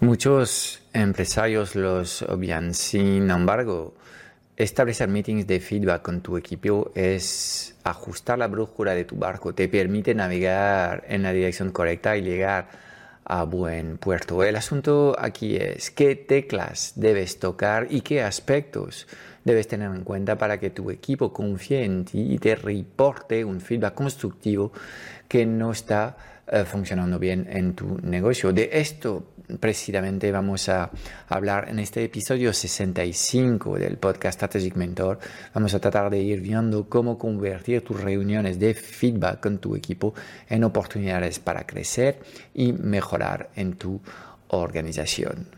Muchos empresarios los obvian, sin embargo, establecer meetings de feedback con tu equipo es ajustar la brújula de tu barco, te permite navegar en la dirección correcta y llegar a buen puerto. El asunto aquí es qué teclas debes tocar y qué aspectos debes tener en cuenta para que tu equipo confíe en ti y te reporte un feedback constructivo que no está eh, funcionando bien en tu negocio. De esto precisamente vamos a hablar en este episodio 65 del podcast Strategic Mentor. Vamos a tratar de ir viendo cómo convertir tus reuniones de feedback con tu equipo en oportunidades para crecer y mejorar en tu organización.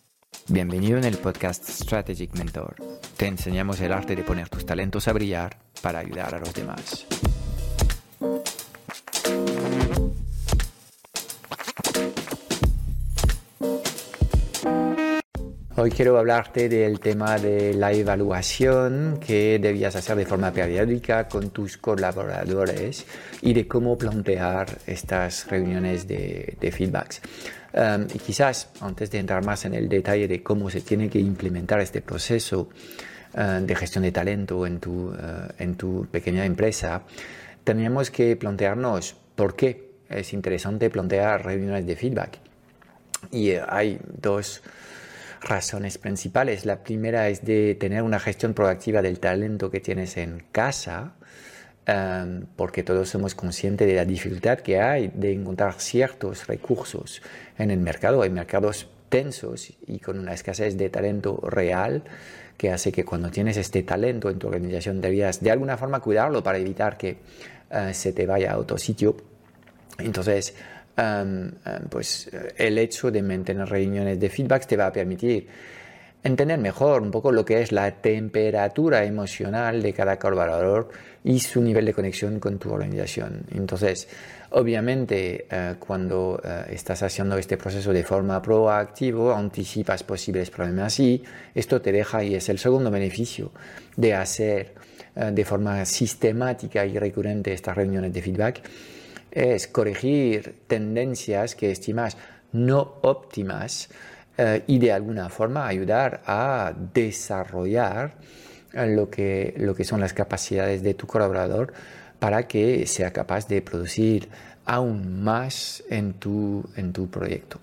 Bienvenido en el podcast Strategic Mentor. Te enseñamos el arte de poner tus talentos a brillar para ayudar a los demás. Hoy quiero hablarte del tema de la evaluación que debías hacer de forma periódica con tus colaboradores y de cómo plantear estas reuniones de, feedbacks. Um, y quizás antes de entrar más en el detalle de cómo se tiene que implementar este proceso uh, de gestión de talento en tu, uh, en tu pequeña empresa, tenemos que plantearnos por qué es interesante plantear reuniones de feedback. Y uh, hay dos razones principales. La primera es de tener una gestión proactiva del talento que tienes en casa, em, porque todos somos conscientes de la dificultad que hay de encontrar ciertos recursos en el mercado. Hay mercados tensos y con una escasez de talento real que hace que cuando tienes este talento en tu organización debías de alguna forma cuidarlo para evitar que eh, se te vaya a otro sitio. Entonces, pues el hecho de mantener reuniones de feedback te va a permitir entender mejor un poco lo que es la temperatura emocional de cada colaborador y su nivel de conexión con tu organización. Entonces, obviamente, eh, cuando eh, estás haciendo este proceso de forma proactiva, anticipas posibles problemas y esto te deja, y es el segundo beneficio de hacer eh, de forma sistemática y recurrente estas reuniones de feedback, es corregir tendencias que estimas no óptimas eh, y de alguna forma ayudar a desarrollar lo que, lo que son las capacidades de tu colaborador para que sea capaz de producir aún más en tu, en tu proyecto.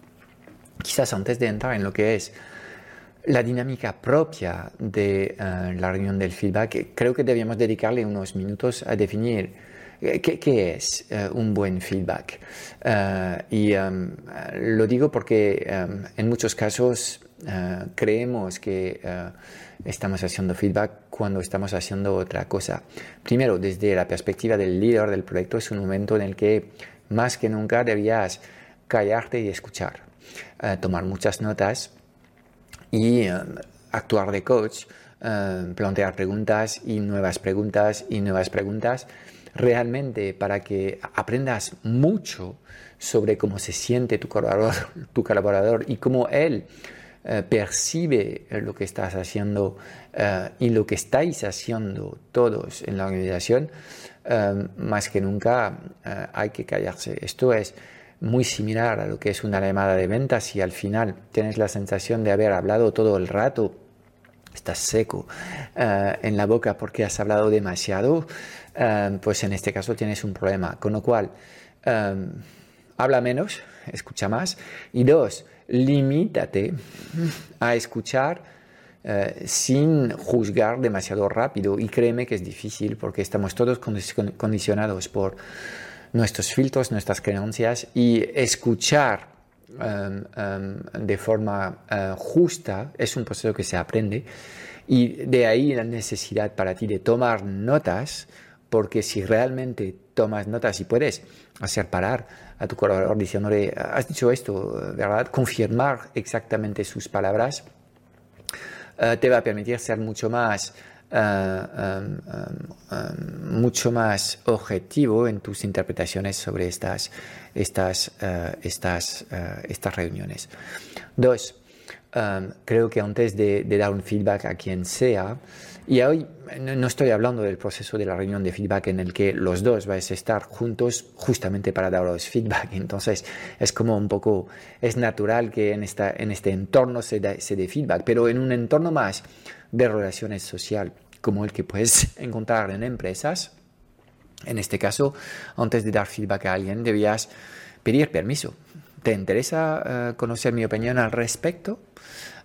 Quizás antes de entrar en lo que es la dinámica propia de eh, la reunión del feedback, creo que debíamos dedicarle unos minutos a definir eh, ¿Qué, es eh, un buen feedback? Eh, y em, lo digo porque em, en muchos casos creemos que estamos haciendo feedback cuando estamos haciendo otra cosa. Primero, desde la perspectiva del líder del proyecto, es un momento en el que más que nunca debías callarte y escuchar, tomar muchas notas y em, actuar de coach, plantear preguntas y nuevas preguntas y nuevas preguntas realmente para que aprendas mucho sobre cómo se siente tu colaborador, y cómo él eh, percibe lo que estás haciendo eh, y lo que estáis haciendo todos en la organización, eh, más que nunca hay que callarse. Esto es muy similar a lo que es una llamada de ventas y al final tienes la sensación de haber hablado todo el rato estás seco en la boca porque has hablado demasiado, Em, pues en este caso tienes un problema. Con lo cual, em, habla menos, escucha más. Y dos, limítate a escuchar eh, sin juzgar demasiado rápido. Y créeme que es difícil porque estamos todos condicionados por nuestros filtros, nuestras creencias y escuchar em, em, de forma eh, justa, es un proceso que se aprende y de ahí la necesidad para ti de tomar notas, porque si realmente tomas notas y puedes hacer parar a tu colaborador diciéndole, has dicho esto, ¿verdad? Confirmar exactamente sus palabras eh, te va a permitir ser mucho más eh, em, em, mucho más objetivo en tus interpretaciones sobre estas, estas, estas, estas reuniones. Dos, em, creo que antes de, dar un feedback a quien sea, y hoy no estoy hablando del proceso de la reunión de feedback en el que los dos vais a estar juntos justamente para daros feedback. Entonces es como un poco, es natural que en, esta, en este entorno se, se dé feedback, pero en un entorno más de relaciones sociales como el que puedes encontrar en empresas, en este caso, antes de dar feedback a alguien, debías pedir permiso. ¿Te interesa eh, conocer mi opinión al respecto?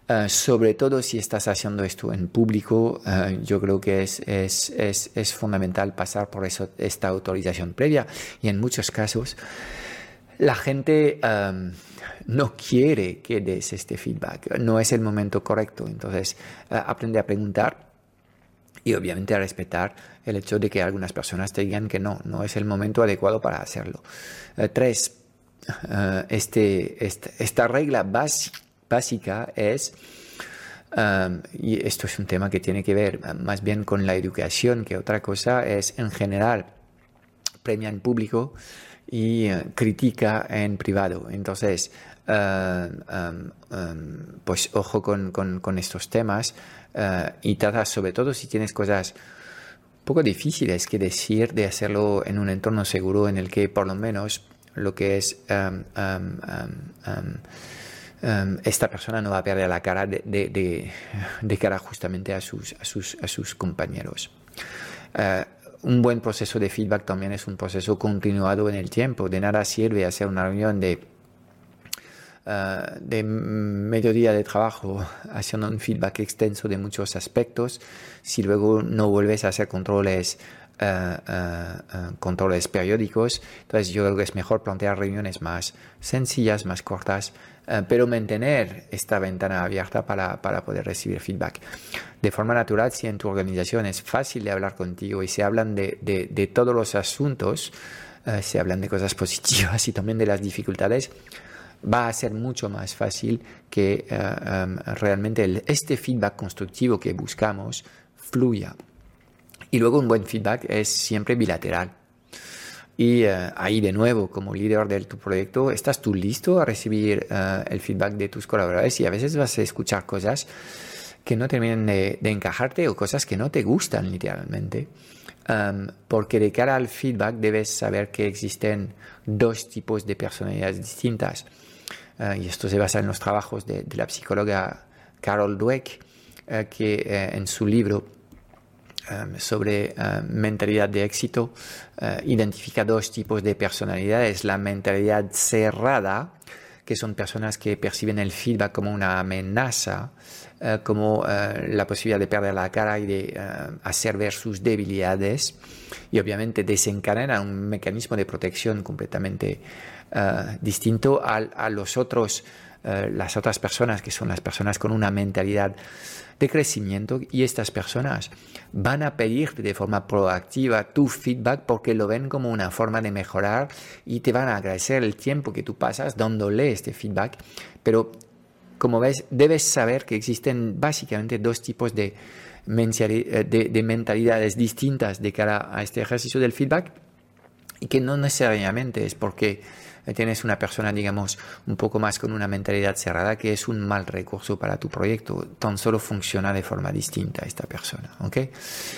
Eh, sobre todo si estás haciendo esto en público, eh, yo creo que es, es, es, es fundamental pasar por eso, esta autorización previa y en muchos casos la gente em, no quiere que des este feedback, no es el momento correcto, entonces eh, aprende a preguntar y obviamente a respetar el hecho de que algunas personas te digan que no, no es el momento adecuado para hacerlo. tres, este, esta, esta regla básica es, um, y esto es un tema que tiene que ver más bien con la educación que otra cosa, es en general premia en público y uh, critica en privado. Entonces, uh, um, pues ojo con, estos temas y trata sobre todo si tienes cosas poco difíciles que decir de hacerlo en un entorno seguro en el que por lo menos lo que es Em, esta persona no va a perder la cara de, cara justamente a sus, a sus, a sus compañeros. Eh, un buen proceso de feedback también es un proceso continuado en el tiempo. De nada sirve hacer una reunión de, uh, de mediodía de trabajo haciendo un feedback extenso de muchos aspectos si luego no vuelves a hacer controles eh, controles periódicos. Entonces yo creo que es mejor plantear reuniones más sencillas, más cortas, pero mantener esta ventana abierta para, para, poder recibir feedback. De forma natural, si en tu organización es fácil de hablar contigo y se hablan de, de, todos los asuntos, se hablan de cosas positivas y también de las dificultades, va a ser mucho más fácil que eh, em, realmente este feedback constructivo que buscamos fluya. Y luego un buen feedback es siempre bilateral. Y eh, ahí de nuevo, como líder de tu proyecto, estás tú listo a recibir eh, el feedback de tus colaboradores y a veces vas a escuchar cosas que no terminan de, encajarte o cosas que no te gustan literalmente. Porque de cara al feedback debes saber que existen dos tipos de personalidades distintas. Uh, y esto se basa en los trabajos de, de la psicóloga Carol Dweck, que en su libro Em, sobre em, mentalidad de éxito eh, identifica dos tipos de personalidades. La mentalidad cerrada, que son personas que perciben el feedback como una amenaza, eh, como eh, la posibilidad de perder la cara y de hacer ver sus debilidades, y obviamente desencadenan un mecanismo de protección completamente distinto a los otros, las otras personas, que son las personas con una mentalidad de crecimiento y estas personas van a pedirte de forma proactiva tu feedback porque lo ven como una forma de mejorar y te van a agradecer el tiempo que tú pasas dándole este feedback. Pero como ves, debes saber que existen básicamente dos tipos de, de mentalidades distintas de cara a este ejercicio del feedback y que no necesariamente es porque tienes una persona, digamos, un poco más con una mentalidad cerrada, que es un mal recurso para tu proyecto. Tan solo funciona de forma distinta esta persona. ¿ok?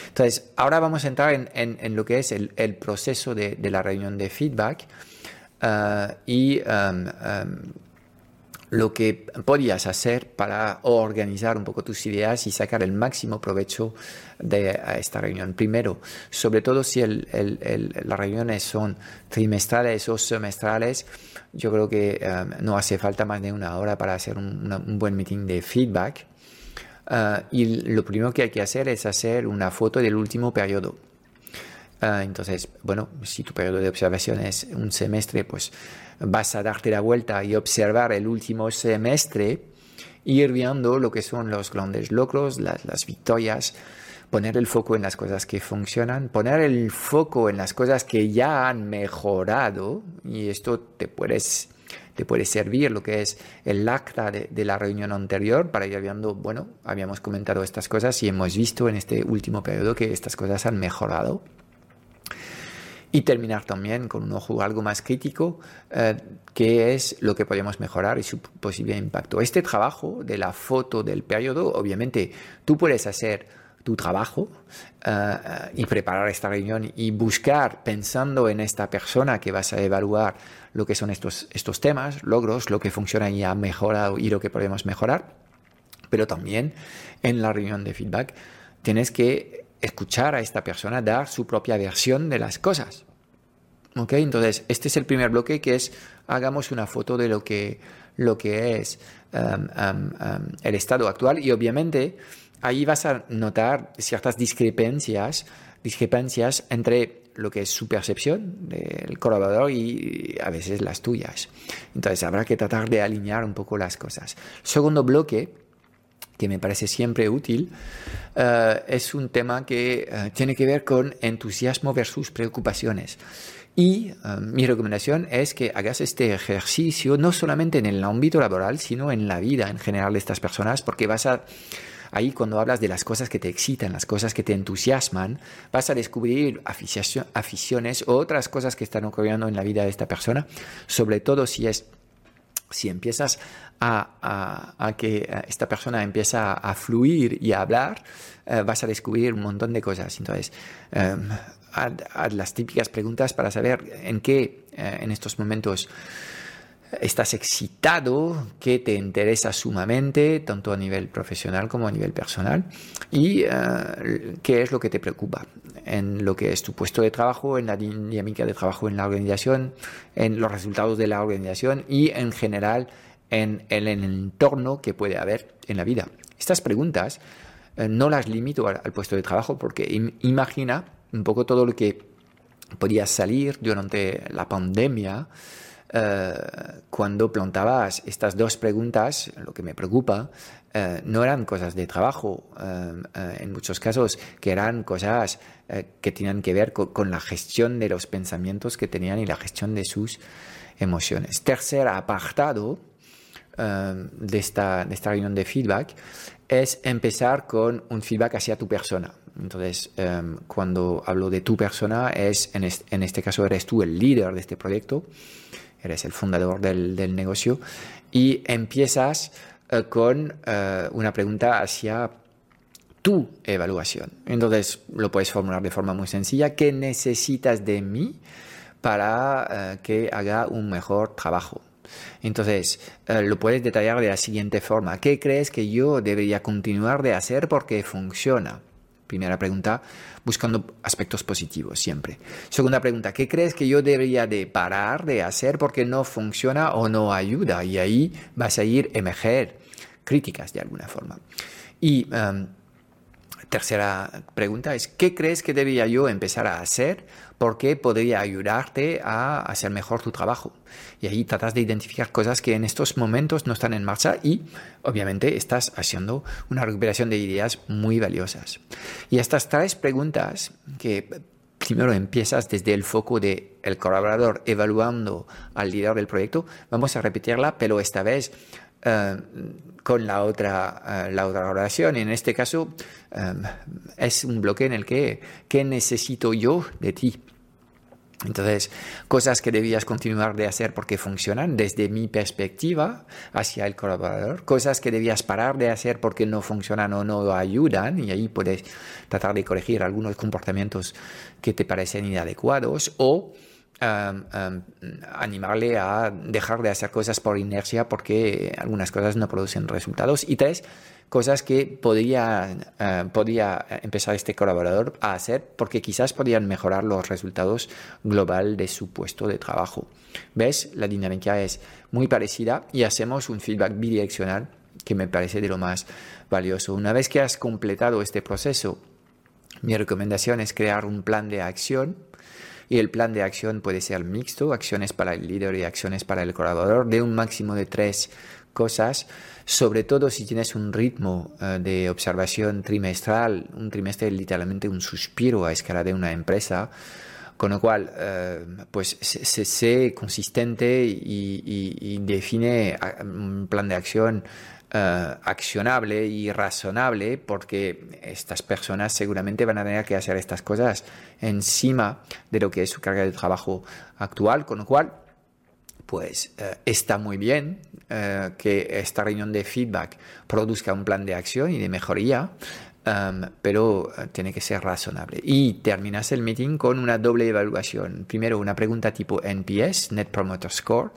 Entonces, ahora vamos a entrar en, en, lo que es el, el proceso de, de, la reunión de feedback. Uh, y um, um, lo que podías hacer para organizar un poco tus ideas y sacar el máximo provecho de esta reunión. Primero, sobre todo si las reuniones son trimestrales o semestrales, yo creo que um, no hace falta más de una hora para hacer un, buen meeting de feedback. Uh, y lo primero que hay que hacer es hacer una foto del último periodo. Ah, entonces, bueno, si tu periodo de observación es un semestre, pues vas a darte la vuelta y observar el último semestre, ir viendo lo que son los grandes logros, las, victorias, poner el foco en las cosas que funcionan, poner el foco en las cosas que ya han mejorado, y esto te puedes te puede servir lo que es el acta de, de, la reunión anterior para ir viendo, bueno, habíamos comentado estas cosas y hemos visto en este último periodo que estas cosas han mejorado y terminar también con un ojo algo más crítico, eh, es lo que podemos mejorar y su posible impacto. Este trabajo de la foto del periodo, obviamente tú puedes hacer tu trabajo eh, y preparar esta reunión y buscar pensando en esta persona que vas a evaluar lo que son estos, estos temas, logros, lo que funciona y ha mejorado y lo que podemos mejorar, pero también en la reunión de feedback tienes que escuchar a esta persona dar su propia versión de las cosas. ¿Ok? Entonces, este es el primer bloque que es hagamos una foto de lo que, lo que es um, um, um, el estado actual y obviamente ahí vas a notar ciertas discrepancias, discrepancias entre lo que es su percepción del colaborador y a veces las tuyas. Entonces habrá que tratar de alinear un poco las cosas. Segundo bloque, que me parece siempre útil, eh, es un tema que eh, tiene que ver con entusiasmo versus preocupaciones. Y eh, mi recomendación es que hagas este ejercicio no solamente en el ámbito laboral, sino en la vida en general de estas personas, porque vas a, ahí cuando hablas de las cosas que te excitan, las cosas que te entusiasman, vas a descubrir aficiones o otras cosas que están ocurriendo en la vida de esta persona, sobre todo si es si empiezas a, que esta persona empieza a fluir y a hablar, eh, vas a descubrir un montón de cosas. Entonces, em, haz, las típicas preguntas para saber en qué eh, en estos momentos estás excitado, qué te interesa sumamente, tanto a nivel profesional como a nivel personal, y eh, qué es lo que te preocupa en lo que es tu puesto de trabajo, en la dinámica de trabajo en la organización, en los resultados de la organización y en general en el, entorno que puede haber en la vida. Estas preguntas eh, no las limito al, puesto de trabajo porque imagina un poco todo lo que podía salir durante la pandemia eh, cuando plantabas estas dos preguntas, lo que me preocupa, eh, no eran cosas de trabajo, en muchos casos, que eran cosas que tenían que ver con, la gestión de los pensamientos que tenían y la gestión de sus emociones. Tercer apartado, de, esta, de esta reunión de feedback es empezar con un feedback hacia tu persona. Entonces, em, cuando hablo de tu persona, es en, en, este caso eres tú el líder de este proyecto, eres el fundador del, negocio y empiezas eh, con eh, una pregunta hacia tu evaluación. Entonces, lo puedes formular de forma muy sencilla. ¿Qué necesitas de mí para eh, que haga un mejor trabajo? Entonces, lo puedes detallar de la siguiente forma. ¿Qué crees que yo debería continuar de hacer porque funciona? Primera pregunta, buscando aspectos positivos siempre. Segunda pregunta, ¿qué crees que yo debería de parar de hacer porque no funciona o no ayuda? Y ahí vas a ir emerger críticas de alguna forma. Y em, tercera pregunta es, ¿qué crees que debería yo empezar a hacer porque podría ayudarte a hacer mejor tu trabajo. Y ahí tratas de identificar cosas que en estos momentos no están en marcha y obviamente estás haciendo una recuperación de ideas muy valiosas. Y estas tres preguntas que primero empiezas desde el foco del el colaborador evaluando al líder del proyecto, vamos a repetirla, pero esta vez con la otra, eh, la otra oración. En este caso eh, es un bloque en el que, ¿qué necesito yo de ti? Entonces, cosas que debías continuar de hacer porque funcionan desde mi perspectiva hacia el colaborador, cosas que debías parar de hacer porque no funcionan o no ayudan, y ahí puedes tratar de corregir algunos comportamientos que te parecen inadecuados o animarle a dejar de hacer cosas por inercia porque algunas cosas no producen resultados. Y tres, cosas que podría, eh, podría empezar este colaborador a hacer porque quizás podrían mejorar los resultados global de su puesto de trabajo. ¿Ves? La dinámica es muy parecida y hacemos un feedback bidireccional que me parece de lo más valioso. Una vez que has completado este proceso, mi recomendación es crear un plan de acción y el plan de acción puede ser mixto, acciones para el líder y acciones para el colaborador, de un máximo de tres cosas, sobre todo si tienes un ritmo eh, de observación trimestral, un trimestre literalmente un suspiro a escala de una empresa, con lo cual eh, pues se, sé consistente y, define un plan de acción eh, accionable y razonable porque estas personas seguramente van a tener que hacer estas cosas encima de lo que es su carga de trabajo actual, con lo cual pues eh, está muy bien eh, que esta reunión de feedback produzca un plan de acción y de mejoría, em, pero tiene que ser razonable. Y terminas el meeting con una doble evaluación. Primero, una pregunta tipo NPS, Net Promoter Score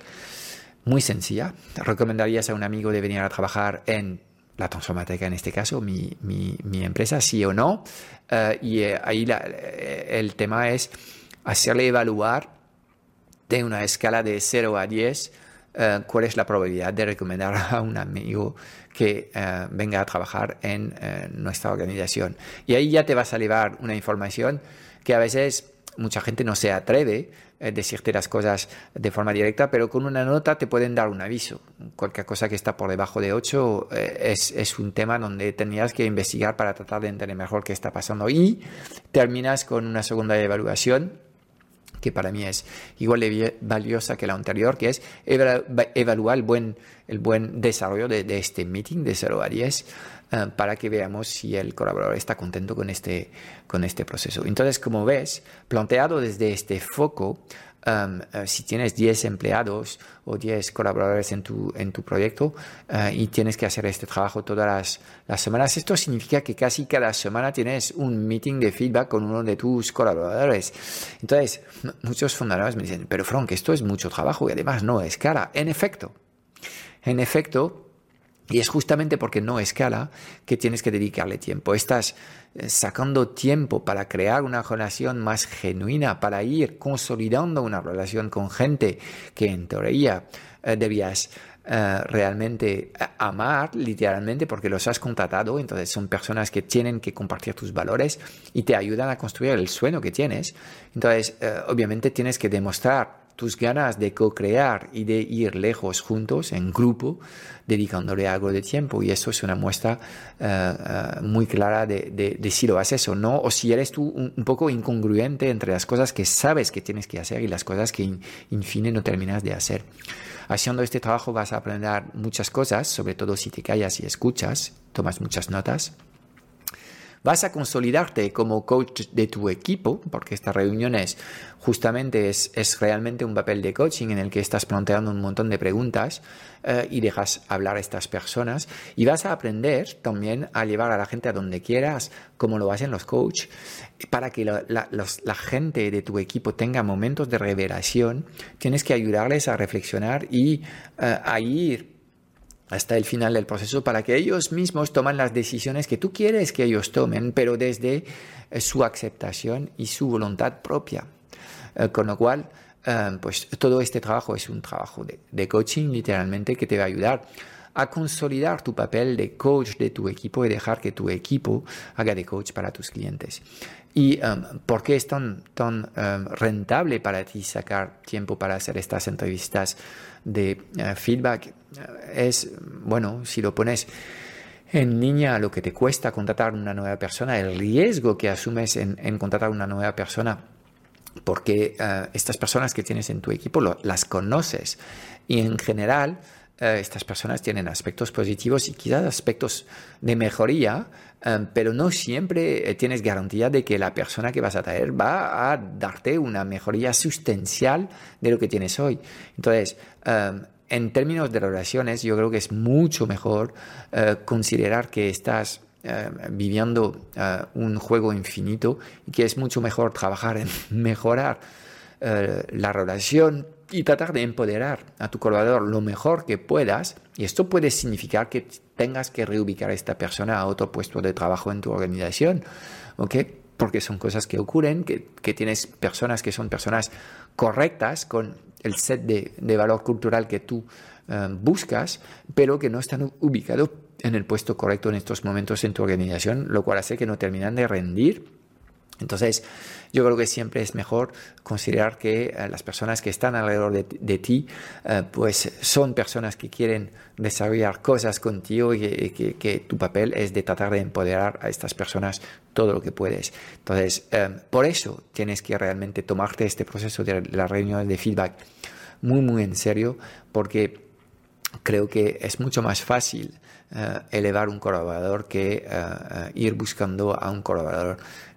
muy sencilla. ¿Recomendarías a un amigo de venir a trabajar en la transformática, en este caso, mi, mi, empresa, sí o no? Eh, y eh, ahí eh, el tema es hacerle evaluar de una escala de 0 a 10 cuál es la probabilidad de recomendar a un amigo que venga a trabajar en nuestra organización. Y ahí ya te vas a llevar una información que a veces mucha gente no se atreve a decirte las cosas de forma directa, pero con una nota te pueden dar un aviso. Cualquier cosa que está por debajo de 8 eh, es, es, un tema donde tendrías que investigar para tratar de entender mejor qué está pasando. Y terminas con una segunda evaluación que para mí es igual de valiosa que la anterior, que es evaluar el buen, el buen desarrollo de, de este meeting de 0 a 10 eh, para que veamos si el colaborador está contento con este, con este proceso. Entonces, como ves, planteado desde este foco, em, eh, si tienes 10 empleados o 10 colaboradores en tu, en tu proyecto eh, y tienes que hacer este trabajo todas las, las, semanas, esto significa que casi cada semana tienes un meeting de feedback con uno de tus colaboradores. Entonces, muchos fundadores me dicen, pero Frank, esto es mucho trabajo y además no es cara. En efecto, en efecto, y es justamente porque no escala que tienes que dedicarle tiempo. Estás eh, sacando tiempo para crear una relación más genuina, para ir consolidando una relación con gente que en teoría eh, debías eh, realmente amar, literalmente, porque los has contratado. Entonces son personas que tienen que compartir tus valores y te ayudan a construir el sueño que tienes. Entonces, obviamente tienes que demostrar tus ganas de co-crear y de ir lejos juntos, en grupo, dedicándole algo de tiempo. Y eso es una muestra eh, eh, muy clara de, si lo haces o no, o si eres tú un, poco incongruente entre las cosas que sabes que tienes que hacer y las cosas que, en fin, no terminas de hacer. Haciendo este trabajo vas a aprender muchas cosas, sobre todo si te callas y escuchas, tomas muchas notas. Vas a consolidarte como coach de tu equipo, porque estas reuniones justamente es, es realmente un papel de coaching en el que estás planteando un montón de preguntas eh, y dejas hablar a estas personas. Y vas a aprender también a llevar a la gente a donde quieras, como lo hacen los coaches, para que la, la, gente de tu equipo tenga momentos de revelación. Tienes que ayudarles a reflexionar y eh, a ir hasta el final del proceso para que ellos mismos tomen las decisiones que tú quieres que ellos tomen, pero desde eh, su aceptación y su voluntad propia. Eh, con lo cual, eh, pues todo este trabajo es un trabajo de, coaching literalmente que te va a ayudar a consolidar tu papel de coach de tu equipo y dejar que tu equipo haga de coach para tus clientes. ¿Y por qué es tan, tan rentable para ti sacar tiempo para hacer estas entrevistas de feedback? es, bueno, si lo pones en línea lo que te cuesta contratar una nueva persona, el riesgo que asumes en, contratar una nueva persona, porque eh, estas personas que tienes en tu equipo las conoces y en general eh, estas personas tienen aspectos positivos y quizás aspectos de mejoría, eh, pero no siempre tienes garantía de que la persona que vas a traer va a darte una mejoría sustancial de lo que tienes hoy. Entonces, en términos de relaciones, yo creo que es mucho mejor eh, considerar que estás eh, viviendo eh, un juego infinito y que es mucho mejor trabajar en mejorar la relación y tratar de empoderar a tu colaborador lo mejor que puedas. Y esto puede significar que tengas que reubicar a esta persona a otro puesto de trabajo en tu organización, ¿ok? Porque son cosas que ocurren, que, que tienes personas que son personas correctas con el set de, valor cultural que tú eh, buscas, pero que no están ubicados en el puesto correcto en estos momentos en tu organización, lo cual hace que no terminan de rendir Entonces, yo creo que siempre es mejor considerar que eh, las personas que están alrededor de, ti, eh, pues son personas que quieren desarrollar cosas contigo y que, tu papel es de tratar de empoderar a estas personas todo lo que puedes. Entonces, eh, por eso tienes que realmente tomarte este proceso de la reunión de feedback muy, muy en serio, porque creo que es mucho más fácil elevar un colaborador que ir buscando a un colaborador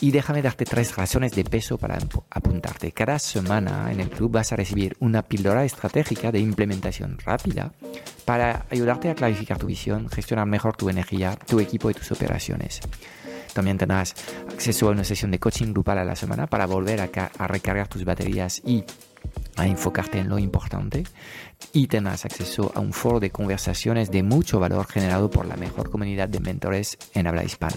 Y déjame darte tres razones de peso para apuntarte. Cada semana en el club vas a recibir una píldora estratégica de implementación rápida para ayudarte a clarificar tu visión, gestionar mejor tu energía, tu equipo y tus operaciones. También tendrás acceso a una sesión de coaching grupal a la semana para volver a, a recargar tus baterías y a enfocarte en lo importante y tendrás acceso a un foro de conversaciones de mucho valor generado por la mejor comunidad de mentores en habla hispana.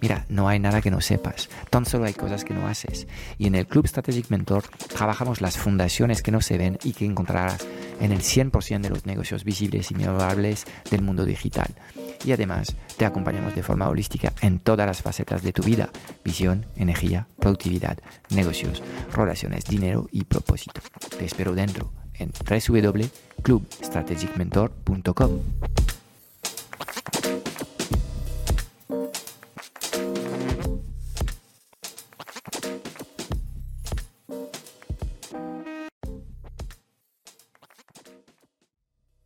Mira, no hay nada que no sepas, tan solo hay cosas que no haces. Y en el Club Strategic Mentor trabajamos las fundaciones que no se ven y que encontrarás en el 100% de los negocios visibles y memorables del mundo digital. Y además te acompañamos de forma holística en todas las facetas de tu vida, visión, energía, productividad, negocios, relaciones, dinero y propósito. Te espero dentro en www.clubstrategicmentor.com.